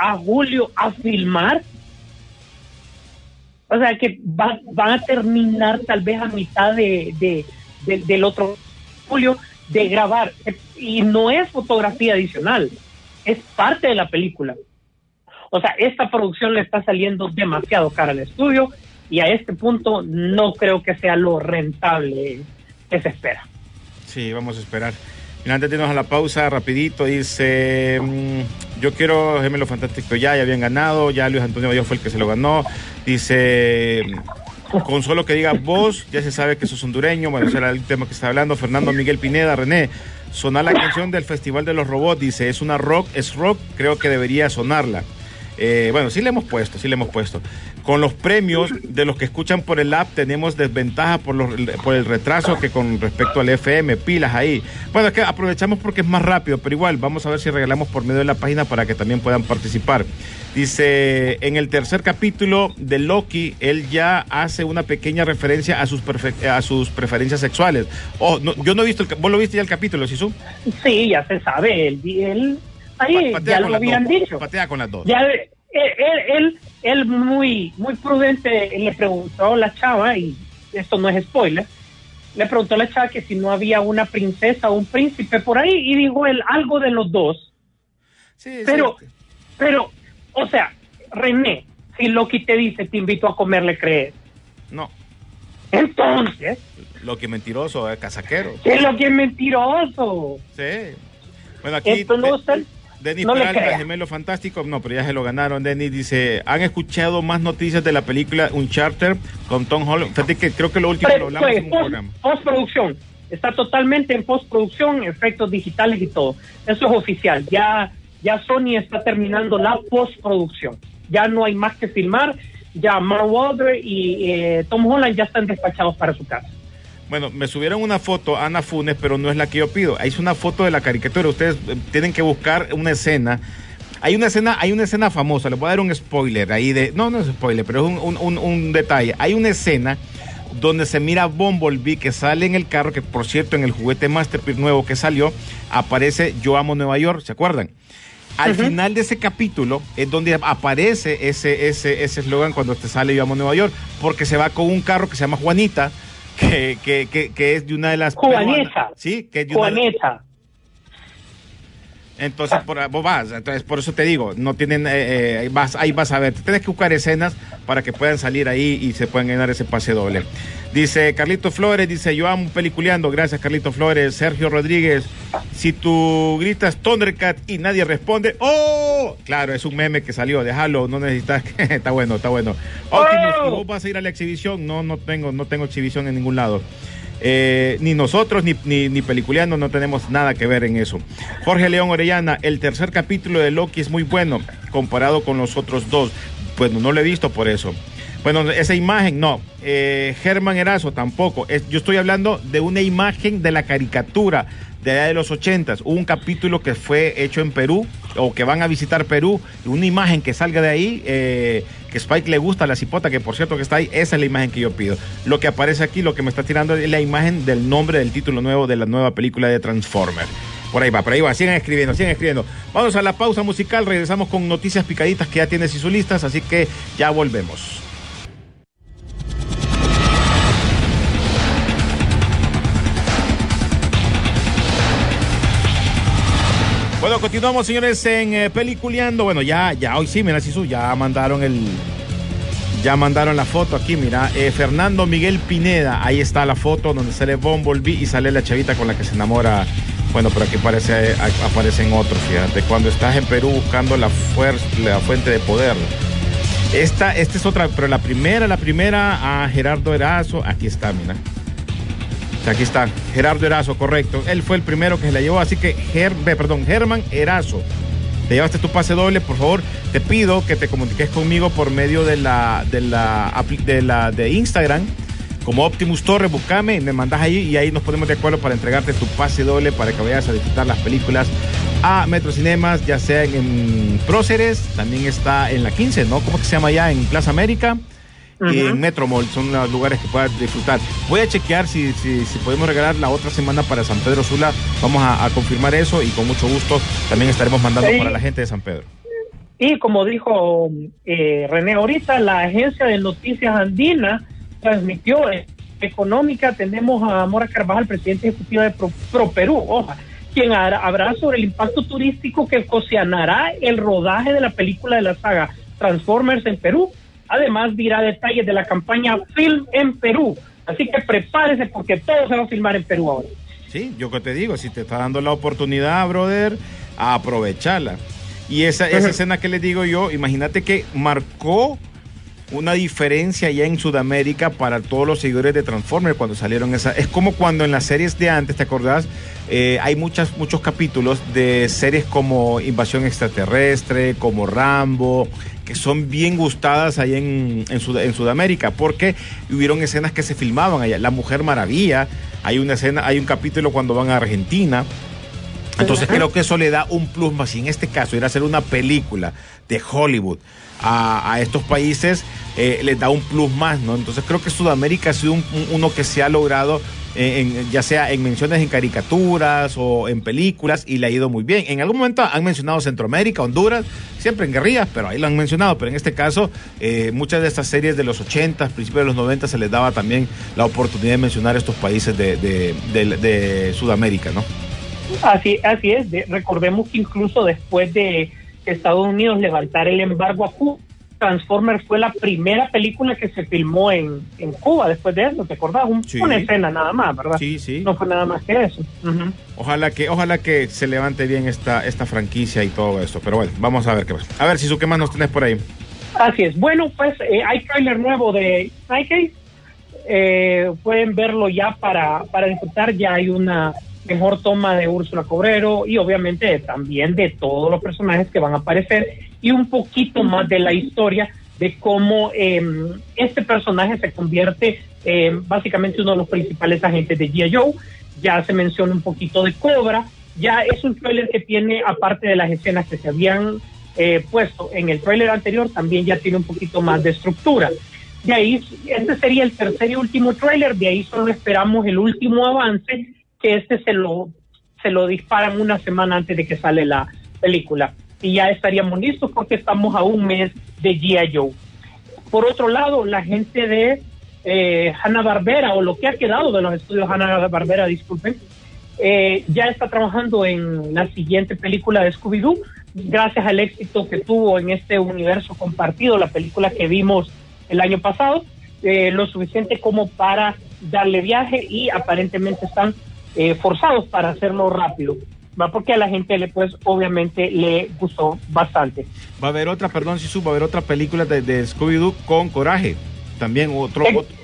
F: a julio a filmar. O sea que va- van a terminar tal vez a mitad de, de- de- del otro julio de grabar. Y no es fotografía adicional, es parte de la película. O sea, esta producción le está saliendo demasiado cara al estudio y a este punto no creo que sea lo rentable que se espera.
E: Sí, vamos a esperar. Mira, antes de irnos a la pausa, rapidito, dice, mm, yo quiero Gemelo Fantástico ya, ya habían ganado, ya Luis Antonio Bayo fue el que se lo ganó. Dice, con solo que diga vos, ya se sabe que sos hondureño, bueno, ese era el tema que está hablando. Fernando Miguel Pineda, René, sonar la canción del Festival de los Robots, dice, es una rock, es rock, creo que debería sonarla. Eh, bueno, sí le hemos puesto, sí le hemos puesto. Con los premios de los que escuchan por el app tenemos desventaja por, los, por el retraso que con respecto al FM, pilas ahí. Bueno, es que aprovechamos porque es más rápido, pero igual vamos a ver si regalamos por medio de la página para que también puedan participar. Dice, en el tercer capítulo de Loki, él ya hace una pequeña referencia a sus, a sus preferencias sexuales. Oh, yo no he visto, el, vos lo viste ya el capítulo, ¿sí?
F: Sí, ya se sabe, él, él ahí
E: Pa-
F: ya lo habían
E: dos,
F: dicho.
E: Patea con las dos.
F: Ya él, él, él, muy, muy prudente le preguntó a la chava, y esto no es spoiler, le preguntó a la chava que si no había una princesa o un príncipe por ahí, y dijo él algo de los dos.
E: Sí,
F: Pero,
E: sí.
F: pero, o sea, René, si Loki te dice te invito a comer, le crees.
E: No,
F: Entonces,
E: lo que mentiroso, es casaquero.
F: ¿qué es lo que es mentiroso?
E: Sí. Bueno, aquí.
F: Esto no
E: Denis
F: no
E: Peralta, gemelo fantástico. No, pero ya se lo ganaron. Denis dice: ¿Han escuchado más noticias de la película Uncharted con Tom Holland? Fíjate que creo que lo último
F: Pre-
E: lo hablamos
F: pues,
E: en un
F: post-
E: programa.
F: postproducción. Está totalmente en postproducción, efectos digitales y todo. Eso es oficial. Ya, ya Sony está terminando la postproducción. Ya no hay más que filmar. Ya Mark Wahlberg y eh, Tom Holland ya están despachados para su casa.
E: Bueno, me subieron una foto, Ana Funes, pero no es la que yo pido. Ahí es una foto de la caricatura. Ustedes eh, tienen que buscar una escena. Hay una escena, hay una escena famosa. Les voy a dar un spoiler ahí de. No, no es spoiler, pero es un, un- un- detalle. Hay una escena donde se mira a Bumblebee que sale en el carro, que por cierto en el juguete Masterpiece nuevo que salió, aparece Yo amo Nueva York, ¿se acuerdan? Al final de ese capítulo es donde aparece ese ese ese eslogan cuando te sale Yo amo Nueva York, porque se va con un carro que se llama Juanita, que, que, que, que es de una de las
F: Juaneta.
E: peruanas. Sí, que es de una de-
F: Juaneta.
E: Entonces, por, vos vas, entonces por eso te digo, no tienen, eh, eh, vas, ahí vas a ver, tienes que buscar escenas para que puedan salir ahí y se puedan ganar ese pase doble. Dice Carlito Flores, dice yo amo peliculeando, gracias Carlito Flores, Sergio Rodríguez, si tú gritas Thundercat y nadie responde, ¡oh! Claro, es un meme que salió, déjalo, no necesitas, está bueno, está bueno. Optimus, ¿y ¿vos vas a ir a la exhibición? No, no tengo, no tengo exhibición en ningún lado. Eh, ni nosotros ni, ni, ni peliculeando no tenemos nada que ver en eso. Jorge León Orellana, el tercer capítulo de Loki es muy bueno comparado con los otros dos. Bueno, no lo he visto por eso. Bueno, esa imagen no. Eh, Germán Erazo tampoco. Yo estoy hablando de una imagen de la caricatura de allá de los ochentas. Hubo un capítulo que fue hecho en Perú o que van a visitar Perú. Una imagen que salga de ahí, eh, que Spike le gusta, la cipota, que por cierto que está ahí, esa es la imagen que yo pido. Lo que aparece aquí, lo que me está tirando es la imagen del nombre del título nuevo de la nueva película de Transformer. Por ahí va, por ahí va, sigan escribiendo, sigan escribiendo. Vamos a la pausa musical, regresamos con noticias picaditas que ya tienes y sus listas, así que ya volvemos. Bueno, continuamos, señores, en eh, Peliculeando. Bueno, ya, ya, hoy sí, mira, Sisu, ya mandaron el. Ya mandaron la foto aquí, mira. eh, Fernando Miguel Pineda, ahí está la foto donde sale Bumblebee y sale la chavita con la que se enamora. Bueno, pero aquí parece, aparecen otros, fíjate. Cuando estás en Perú buscando la, fuente de poder. Esta, esta es otra, pero la primera, la primera Gerardo Erazo, aquí está, mira. Aquí está, Gerardo Erazo, correcto. Él fue el primero que se la llevó, así que, Ger, perdón, Germán Erazo. Te llevaste tu pase doble, por favor, te pido que te comuniques conmigo por medio de la, de la, de la, de Instagram, como Optimus Torres, buscame me mandas ahí y ahí nos ponemos de acuerdo para entregarte tu pase doble para que vayas a disfrutar las películas a Metrocinemas, ya sea en, en Próceres, también está en la 15, ¿no? ¿Cómo que se llama allá? En Plaza América y en Metro Mall son los lugares que puedas disfrutar. Voy a chequear si, si, si podemos regalar la otra semana para San Pedro Sula. Vamos a, a confirmar eso y con mucho gusto también estaremos mandando
F: Sí.
E: para la gente de San Pedro.
F: Y como dijo eh, René ahorita, la agencia de noticias andina transmitió eh, económica. Tenemos a Mora Carvajal, presidente ejecutivo de Pro, Pro Perú, oja, quien hará- habrá sobre el impacto turístico que ocasionará el rodaje de la película de la saga Transformers en Perú. Además, dirá detalles de la campaña Film en Perú. Así que prepárese porque todo se va a filmar en Perú ahora.
E: Sí, yo que te digo, si te está dando la oportunidad, brother, a aprovecharla. Y esa, esa escena que les digo yo, imagínate que marcó una diferencia ya en Sudamérica para todos los seguidores de Transformers cuando salieron esa. Es como cuando en las series de antes, ¿te acordás? Eh, hay muchas, muchos capítulos de series como Invasión Extraterrestre, como Rambo, que son bien gustadas ahí en, en Sudamérica, porque hubieron escenas que se filmaban allá. La Mujer Maravilla, hay una escena, hay un capítulo cuando van a Argentina. Entonces creo que eso le da un plus más. Y en este caso, ir a hacer una película de Hollywood a, a estos países eh, les da un plus más, ¿no? Entonces creo que Sudamérica ha sido un- un- uno que se ha logrado, eh, en- ya sea en menciones en caricaturas o en películas, y le ha ido muy bien. En algún momento han mencionado Centroamérica, Honduras, siempre en guerrillas, pero ahí lo han mencionado. Pero en este caso, eh, muchas de estas series de los 80, principios de los 90, se les daba también la oportunidad de mencionar estos países de, de- de- de Sudamérica, ¿no?
F: Así, así es. De- recordemos que incluso después de Estados Unidos levantar el embargo a Cuba, Transformers fue la primera película que se filmó en, en Cuba después de eso, ¿te acordás? Un-
E: Sí.
F: Una escena nada más, ¿verdad?
E: Sí, sí.
F: No fue nada más que eso.
E: Ojalá que, ojalá que se levante bien esta, esta franquicia y todo esto. Pero bueno, vamos a ver qué pasa. A ver, si ¿qué más nos tenés por ahí?
F: Así es. Bueno, pues eh, hay trailer nuevo de Nike. Eh, pueden verlo ya para, para disfrutar. Ya hay una mejor toma de Úrsula Cobrero y obviamente también de todos los personajes que van a aparecer y un poquito más de la historia de cómo eh, este personaje se convierte eh, básicamente uno de los principales agentes de G.I. Joe. Ya se menciona un poquito de Cobra. Ya es un trailer que tiene, aparte de las escenas que se habían eh, puesto en el trailer anterior, también ya tiene un poquito más de estructura. De ahí, este sería el tercer y último trailer, de ahí solo esperamos el último avance, este se lo, se lo disparan una semana antes de que sale la película. Y ya estaríamos listos porque estamos a un mes de G.I. Joe. Por otro lado, la gente de eh, Hanna Barbera, o lo que ha quedado de los estudios Hanna Barbera, disculpen, eh, ya está trabajando en la siguiente película de Scooby-Doo, gracias al éxito que tuvo en este universo compartido, la película que vimos el año pasado, eh, lo suficiente como para darle viaje y aparentemente están eh, forzados para hacerlo rápido. Va porque a la gente le pues obviamente le gustó bastante.
E: Va a haber otra, perdón, Sisu, va a haber otra película de, de Scooby-Doo con coraje. También otro,
F: Eh,
E: otro-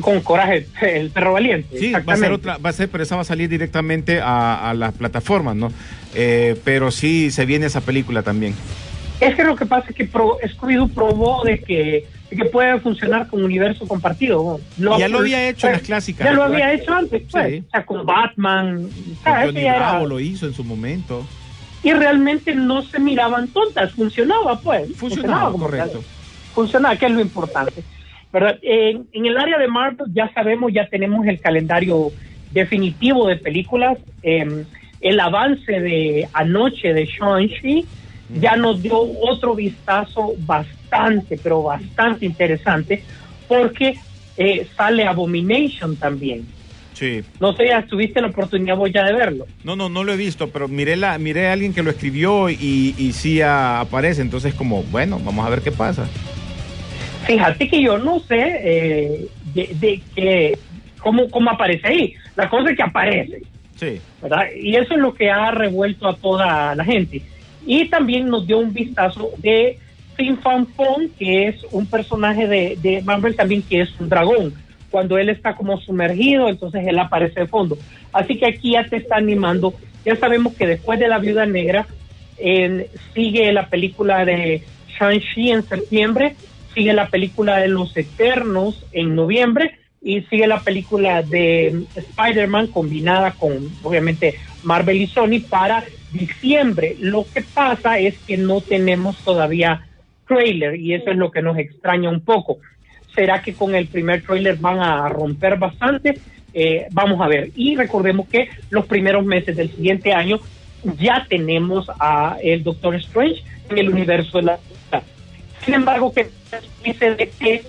F: Con coraje, el perro valiente.
E: Sí, va a ser otra, va a ser, pero esa va a salir directamente a, a las plataformas, ¿no? Eh, pero sí se viene esa película también.
F: Es que lo que pasa es que pro, Scooby-Doo probó de que, de que puede funcionar con universo compartido.
E: Ya lo había hecho en las clásicas,
F: Ya lo había hecho antes, pues.
E: Sí.
F: O sea, con Batman. o sea,
E: Johnny
F: era-
E: Bravo lo hizo en su momento.
F: y realmente no se miraban tontas, funcionaba pues.
E: Funcionaba,
F: como
E: correcto.
F: Funcionaba, que es lo importante. ¿verdad? En, en el área de Marvel ya sabemos, ya tenemos el calendario definitivo de películas. Eh, el avance de anoche de Shang-Chi ya nos dio otro vistazo bastante, pero bastante interesante, porque eh, sale Abomination también.
E: Sí.
F: No sé, ya tuviste la oportunidad vos ya de verlo.
E: No, no, no lo he visto, pero miré la, miré a alguien que lo escribió y, y sí aparece. Entonces, como, bueno, vamos a ver qué pasa.
F: Fíjate que yo no sé eh, de, de que cómo, cómo aparece ahí. La cosa es que aparece,
E: Sí.
F: ¿verdad? Y eso es lo que ha revuelto a toda la gente. Y también nos dio un vistazo de Fin Fan Fong, que es un personaje de, de Marvel también que es un dragón. Cuando él está como sumergido, entonces él aparece de fondo. Así que aquí ya te está animando. Ya sabemos que después de La Viuda Negra sigue la película de Shang-Chi en septiembre, sigue la película de Los Eternos en noviembre y sigue la película de Spider-Man combinada con, obviamente, Marvel y Sony para diciembre. Lo que pasa es que no tenemos todavía trailer y eso es lo que nos extraña un poco. ¿Será que con el primer trailer van a romper bastante? Eh, vamos a ver. Y recordemos que los primeros meses del siguiente año ya tenemos a el Doctor Strange en el universo de la sin embargo, que dice de que,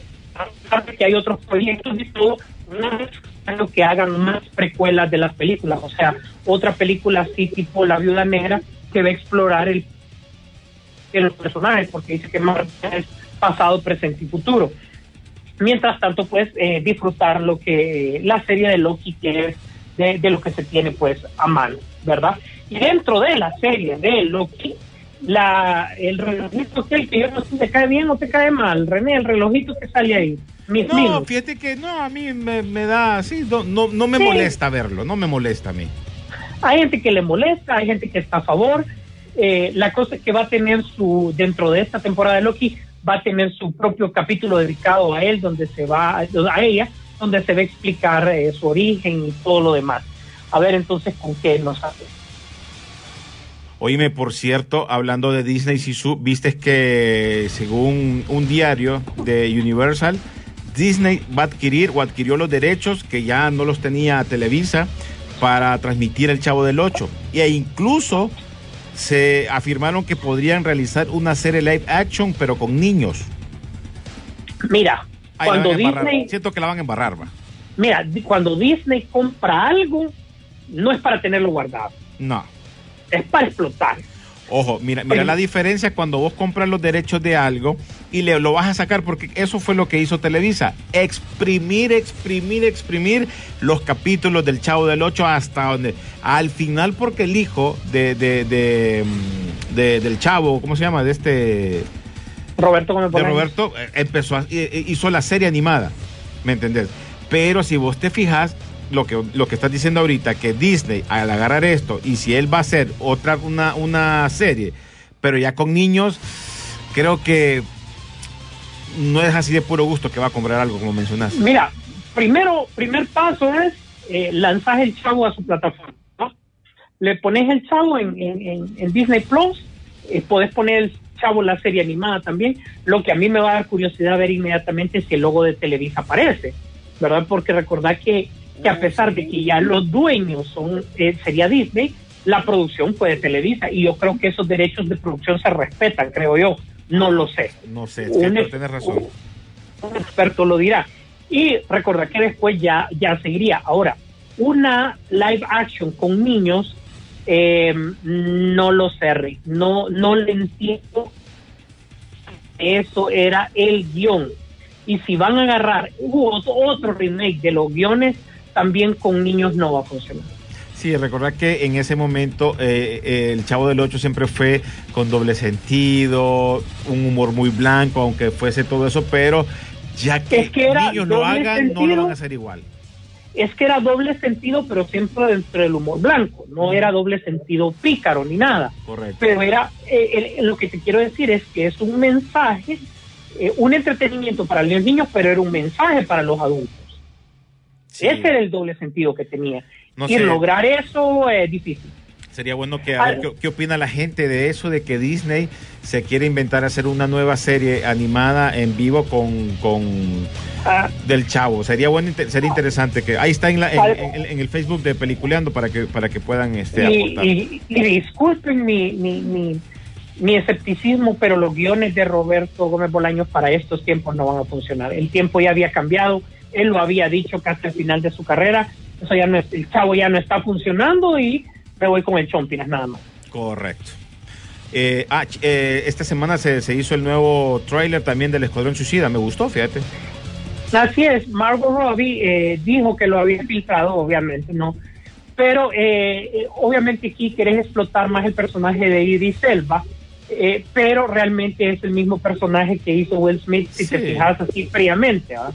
F: que hay otros proyectos y todo, necesario que hagan más precuelas de las películas. O sea, otra película así, tipo La Viuda Negra, que va a explorar el de los personajes, porque dice que es pasado, presente y futuro. Mientras tanto, pues, eh, disfrutar lo que la serie de Loki, que es de lo que se tiene, pues, a mano, ¿verdad? Y dentro de la serie de Loki, la, el relojito aquel que yo no sé si te cae bien o te cae mal, René, el relojito que sale ahí. Mis
E: No, fíjate que no, a mí me, me da así, no, no, no me
F: Sí.
E: molesta verlo, no me molesta a mí.
F: Hay gente que le molesta, hay gente que está a favor. Eh, la cosa es que va a tener su, dentro de esta temporada de Loki, va a tener su propio capítulo dedicado a él, donde se va, a ella, donde se va a explicar eh, su origen y todo lo demás. A ver entonces con qué nos hace.
E: Oíme, por cierto, hablando de Disney, Sisu, viste que según un diario de Universal, Disney va a adquirir o adquirió los derechos que ya no los tenía Televisa para transmitir El Chavo del Ocho. E incluso se afirmaron que podrían realizar una serie live action, pero con niños.
F: Mira,
E: Ay,
F: cuando. Disney,
E: Siento que la van a embarrar, va.
F: mira, cuando Disney compra algo, no es para tenerlo guardado,
E: No.
F: Es para explotar.
E: Ojo, mira, mira
F: Oye.
E: la diferencia cuando vos compras los derechos de algo y le, lo vas a sacar, porque eso fue lo que hizo Televisa. Exprimir, exprimir, exprimir los capítulos del Chavo del 8 hasta donde. Al final, porque el hijo de, de, de, mm, de- del Chavo, ¿cómo se llama? De este.
F: Roberto Gómez
E: De. Roberto, eh, empezó a- eh, eh, hizo la serie animada. ¿Me entendés? Pero si vos te fijas, lo que, lo que estás diciendo ahorita, que Disney, al agarrar esto, y si él va a hacer otra, una, una serie, pero ya con niños, creo que no es así de puro gusto que va a comprar algo, como mencionaste.
F: Mira, primero, primer paso es eh, lanzar el chavo a su plataforma. ¿no? Le pones el chavo en, en- en- Disney Plus, eh, podés poner el chavo la serie animada también. Lo que a mí me va a dar curiosidad ver inmediatamente es si el logo de Televisa aparece, ¿verdad? Porque recordad que, que a pesar de que ya los dueños son eh, sería Disney, la producción fue de Televisa y yo creo que esos derechos de producción se respetan, creo yo. No lo sé
E: No sé, es
F: un,
E: tienes razón.
F: un experto lo dirá. Y recordar que después ya, ya seguiría. Ahora, una live action con niños, eh, no lo sé, Rick. No, no le entiendo. Eso era el guion. Y si van a agarrar hubo otro remake de los guiones, también con niños no va a funcionar.
E: Sí, recordar que en ese momento eh, eh, el Chavo del Ocho siempre fue con doble sentido, un humor muy blanco, aunque fuese todo eso, pero ya que,
F: Es que
E: niños lo hagan, no lo van a hacer igual.
F: Es que era doble sentido, pero siempre dentro del humor blanco. No era doble sentido pícaro ni nada.
E: Correcto.
F: pero era eh, lo que te quiero decir es que es un mensaje, eh, un entretenimiento para los niños, pero era un mensaje para los adultos.
E: Sí.
F: Ese era el doble sentido que tenía.
E: No
F: y
E: sé.
F: lograr eso es difícil.
E: Sería bueno que a ver qué, qué opina la gente de eso, de que Disney se quiere inventar hacer una nueva serie animada en vivo con, con
F: Ah,
E: del Chavo. Sería bueno, sería interesante que ahí está en, la, en, en- en el Facebook de Peliculeando para que para que puedan este
F: y,
E: aportar.
F: y- y disculpen mi, mi, mi, mi escepticismo, pero los guiones de Roberto Gómez Bolaños para estos tiempos no van a funcionar. El tiempo ya había cambiado, él lo había dicho casi al final de su carrera, eso ya no es, el chavo ya no está funcionando y me voy con el Chompinas nada más.
E: Correcto. Eh, ah, eh, esta semana se, se hizo el nuevo tráiler también del Escuadrón Suicida. Me gustó, fíjate.
F: Así es, Margot Robbie eh, dijo que lo había filtrado, obviamente, ¿no? Pero eh, eh, obviamente aquí querés explotar más el personaje de Idris Elba, eh, pero realmente es el mismo personaje que hizo Will Smith, si te fijas así fríamente, ¿ah?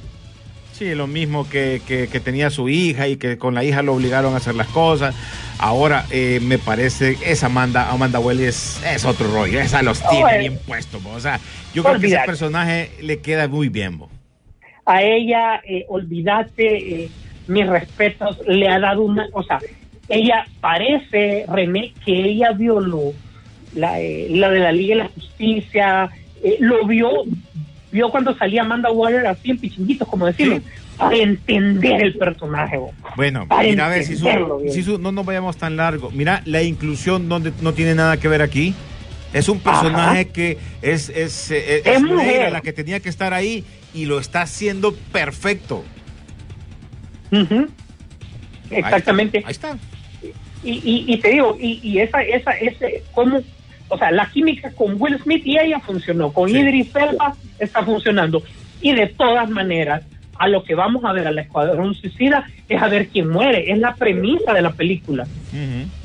E: Sí, lo mismo que, que- que tenía su hija y que con la hija lo obligaron a hacer las cosas. Ahora eh, me parece, esa Amanda, Amanda Welly es, es otro rollo, esa los tiene
F: Oye.
E: bien puestos. O sea, yo creo que ese personaje le queda muy bien. bo.
F: A ella, eh, olvídate, eh, mis respetos, le ha dado una, o sea, ella parece, René, que ella violó la, eh, la de la Liga de la Justicia, eh, lo vio, vio cuando salía Amanda Waller así en pichinguitos, como decirlo, para entender el personaje. bo.
E: Bueno,
F: Para
E: mira, a ver, si
F: bien.
E: no nos vayamos tan largo. Mira, la inclusión no, no tiene nada que ver aquí. Es un personaje
F: Ajá.
E: que es, es, eh, es,
F: Es mujer.
E: la que tenía que estar ahí y lo está haciendo perfecto.
F: Ujú. Exactamente.
E: Ahí está.
F: Y, y, y te digo, y, y esa, esa, ese, cómo, o sea, la química con Will Smith y ella funcionó, con
E: Sí.
F: Idris Elba está funcionando. Y de todas maneras, a lo que vamos a ver al Escuadrón Suicida es a ver quién muere, es la premisa de la película.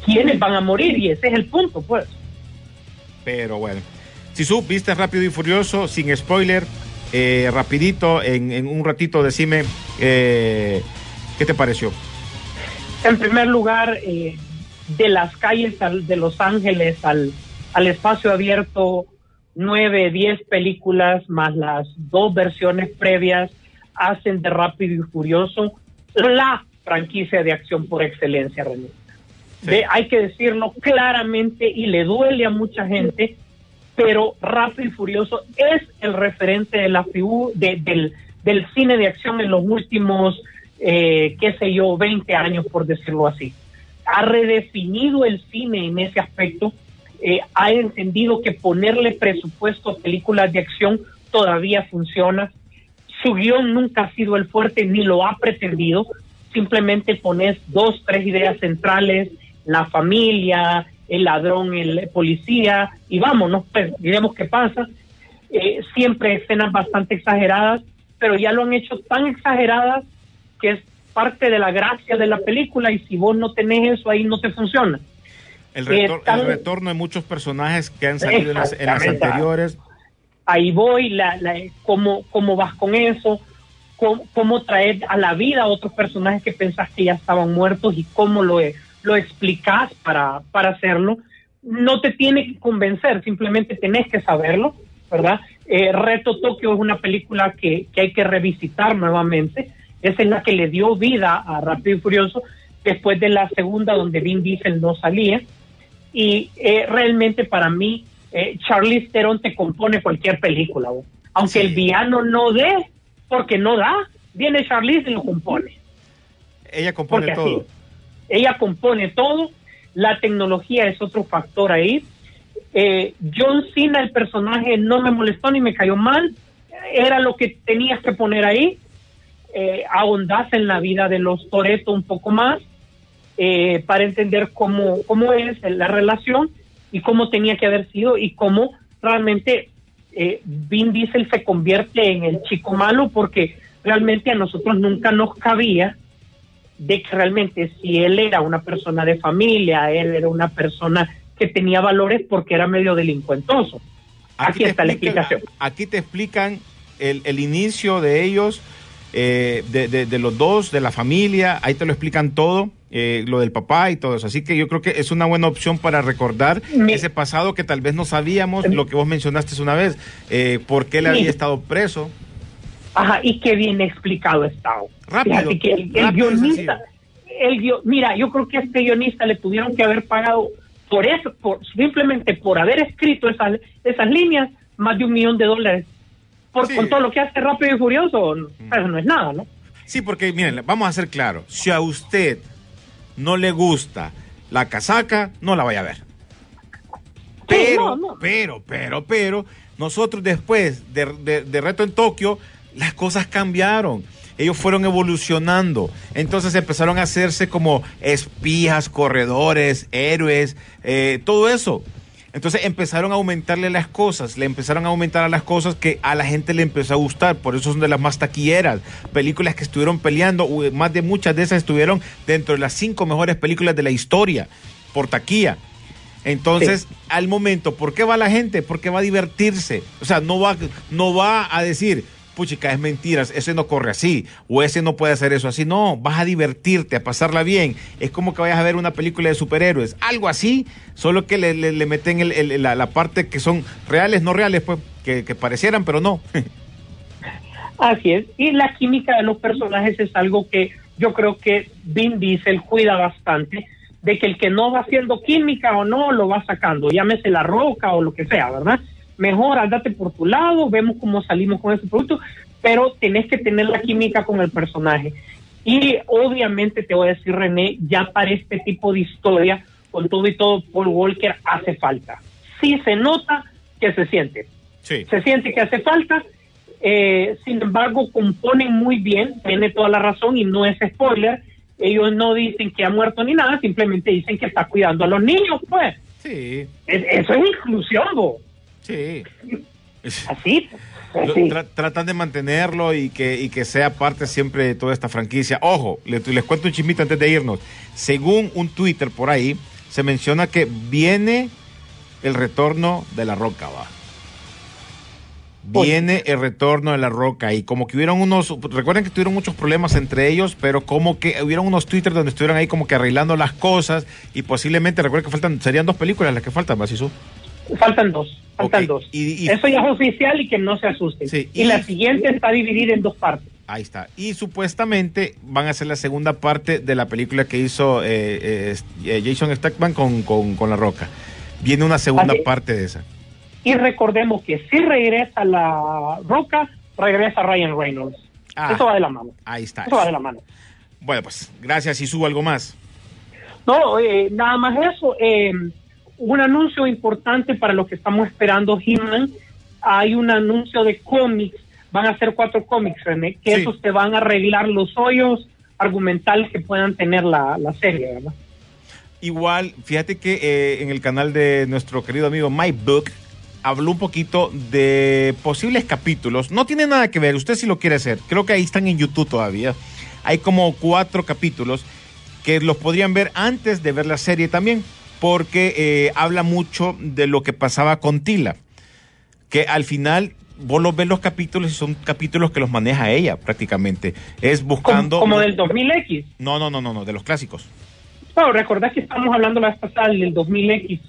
F: ¿Quiénes van a morir? Y ese es el punto, pues.
E: Pero bueno. Si tú viste Rápido y Furioso, sin spoiler, eh, rapidito, en, en un ratito, decime eh, qué te pareció.
F: En primer lugar, eh, de las calles al- de Los Ángeles al, al espacio abierto, nueve, diez películas más las dos versiones previas hacen de Rápido y Furioso la franquicia de acción por excelencia, René.
E: Sí.
F: De- hay que decirlo claramente y le duele a mucha gente, pero Rápido y Furioso es el referente de la de- del, del cine de acción en los últimos, eh, qué sé yo, 20 años, por decirlo así. Ha redefinido el cine en ese aspecto, eh, ha entendido que ponerle presupuesto a películas de acción todavía funciona. Su guion nunca ha sido el fuerte ni lo ha pretendido. Simplemente pones dos, tres ideas centrales, la familia, el ladrón, el policía, y vámonos, pues, qué pasa. Eh, siempre escenas bastante exageradas, pero ya lo han hecho tan exageradas que es parte de la gracia de la película y si vos no tenés eso ahí no te funciona.
E: El, retor-
F: tal-
E: el retorno de muchos personajes que han salido en las, en las
F: Exactamente.
E: anteriores.
F: ahí voy, la, la, cómo, cómo vas con eso, cómo, cómo traer a la vida a otros personajes que pensás que ya estaban muertos y cómo lo, lo explicás para, para hacerlo. No te tiene que convencer, simplemente tenés que saberlo, ¿verdad? Eh, Reto Tokio es una película que, que hay que revisitar nuevamente. Esa es la que le dio vida a Rápido y Furioso después de la segunda donde Vin Diesel no salía y eh, realmente para mí eh, Charlize Theron te compone cualquier película, bo. aunque
E: Sí.
F: el villano no dé, porque no da, viene Charlize y lo compone.
E: Ella compone
F: Porque
E: todo.
F: así, ella compone todo, la tecnología es otro factor ahí. Eh, John Cena, el personaje, no me molestó ni me cayó mal, era lo que tenías que poner ahí. Eh, ahondás en la vida de los Toreto un poco más. Eh, para entender cómo, cómo es la relación y cómo tenía que haber sido y cómo realmente eh, Vin Diesel se convierte en el chico malo porque realmente a nosotros nunca nos cabía de que realmente si él era una persona de familia, él era una persona que tenía valores porque era medio delincuentoso. Aquí,
E: te
F: está la explicación.
E: Aquí te explican el, el inicio de ellos, eh, de, de- de los dos, de la familia, ahí te lo explican todo, eh, lo del papá y todo eso. Así que yo creo que es una buena opción para recordar
F: Mi-
E: ese pasado que tal vez no sabíamos, lo que vos mencionaste una vez, eh, por qué él había estado preso.
F: Ajá, y qué bien explicado está.
E: Rápido,
F: que el, el
E: rápido y
F: guionista, el guio- mira, yo creo que a este guionista le tuvieron que haber pagado por eso, por simplemente por haber escrito esas, esas líneas, más de un millón de dólares. Por,
E: Sí.
F: Con todo lo que hace Rápido y Furioso, eso no es nada, ¿no?
E: Sí, porque miren, vamos a ser claros, si a usted no le gusta la casaca, no la vaya a ver. Pero,
F: no, no.
E: pero, pero, pero, nosotros después de, de- de Reto en Tokio, las cosas cambiaron. Ellos fueron evolucionando. Entonces empezaron a hacerse como espías, corredores, héroes, eh, todo eso. Entonces empezaron a aumentarle las cosas, le empezaron a aumentar a las cosas que a la gente le empezó a gustar, por eso son de las más taquilleras. Películas que estuvieron peleando, más de muchas de esas estuvieron dentro de las cinco mejores películas de la historia, por taquilla. Entonces, al momento, ¿por qué va la gente? Porque va a divertirse. O sea, no va, no va a decir, puchica, es mentiras, ese no corre así, o ese no puede hacer eso así. No, vas a divertirte, a pasarla bien. Es como que vayas a ver una película de superhéroes, algo así, solo que le, le- le meten el- el- la, la parte que son reales, no reales, pues, que, parecieran, pero no.
F: Así es. Y la química de los personajes es algo que yo creo que Vin Diesel cuida bastante, de que el que no va haciendo química o no, lo va sacando, llámese la roca o lo que sea, ¿verdad? Mejor andate por tu lado, vemos cómo salimos con ese producto, pero tenés que tener la química con el personaje. Y obviamente te voy a decir, René, ya para este tipo de historia, con todo y todo, Paul Walker hace falta. Sí se nota que se siente
E: Sí.
F: se siente que hace falta. eh, sin embargo, componen muy bien, tiene toda la razón y no es spoiler. Ellos no dicen que ha muerto ni nada, simplemente dicen que está cuidando a los niños, pues.
E: Sí,
F: Es- eso es inclusión, bo.
E: Sí.
F: así.
E: Lo- tra- tratan de mantenerlo y que, y que sea parte siempre de toda esta franquicia. Ojo, le- les, cuento un chismito antes de irnos. Según un Twitter por ahí, se menciona que viene el retorno de la roca, va. Viene el retorno de la roca y como que hubieron unos, recuerden que tuvieron muchos problemas entre ellos, pero como que hubieron unos Twitter donde estuvieron ahí como que arreglando las cosas y posiblemente, recuerden que faltan, serían dos películas las que faltan, Basisú.
F: Faltan dos, faltan dos.
E: y- y-
F: eso ya es oficial y que no se asusten.
E: Sí,
F: y,
E: y-
F: la siguiente está dividida en dos partes.
E: Ahí está. Y supuestamente van a hacer la segunda parte de la película que hizo eh, eh, Jason Statham con, con, con La Roca. Viene una segunda
F: Así-
E: parte de esa.
F: Y recordemos que si regresa la roca, regresa Ryan Reynolds.
E: Ah.
F: Eso va de la mano.
E: Ahí está.
F: Eso va de la mano.
E: Bueno, pues gracias y subo algo más.
F: No, eh, nada más eso. eh, un anuncio importante para los que estamos esperando He-Man. Hay un anuncio de cómics. Van a ser cuatro cómics, René, que
E: Sí.
F: esos te van a arreglar los hoyos argumentales que puedan tener la, la serie, ¿verdad?
E: Igual, fíjate que eh, en el canal de nuestro querido amigo My Book habló un poquito de posibles capítulos. No tiene nada que ver, usted si lo quiere hacer. Creo que ahí están en YouTube todavía. Hay como cuatro capítulos que los podrían ver antes de ver la serie también, porque eh, habla mucho de lo que pasaba con Tila. Que al final vos los ves los capítulos y son capítulos que los maneja ella prácticamente. Es
F: Como,
E: buscando...
F: como del 2000X.
E: No, no, no, no, no, de los clásicos.
F: Bueno, recordás que estamos hablando la vez pasada del 2000X.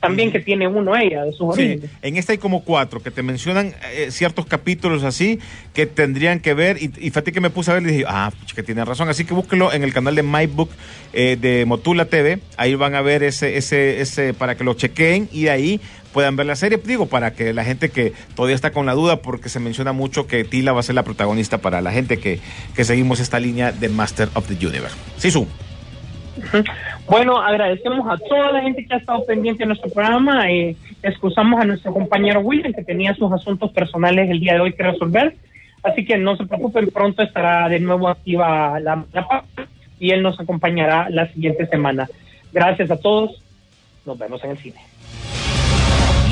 F: También
E: Mm.
F: que tiene uno ella, de sus
E: Sí, en esta hay como cuatro que te mencionan eh, ciertos capítulos así que tendrían que ver. Y, y fíjate que me puse a ver y dije, ah, que tiene razón. Así que búsquelo en el canal de MyBook eh, de Motula TV. Ahí van a ver ese, ese, ese, para que lo chequeen y de ahí puedan ver la serie. Digo, para que la gente que todavía está con la duda, porque se menciona mucho que Tila va a ser la protagonista para la gente que, que seguimos esta línea de Master of the Universe. Sí, su.
F: Bueno, agradecemos a toda la gente que ha estado pendiente de nuestro programa. Eh, excusamos a nuestro compañero William, que tenía sus asuntos personales el día de hoy que resolver. Así que no se preocupen, pronto estará de nuevo activa la, la y él nos acompañará la siguiente semana. Gracias a todos. Nos vemos en el cine.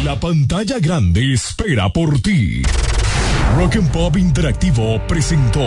G: La pantalla grande espera por ti. Rock and Pop Interactivo presentó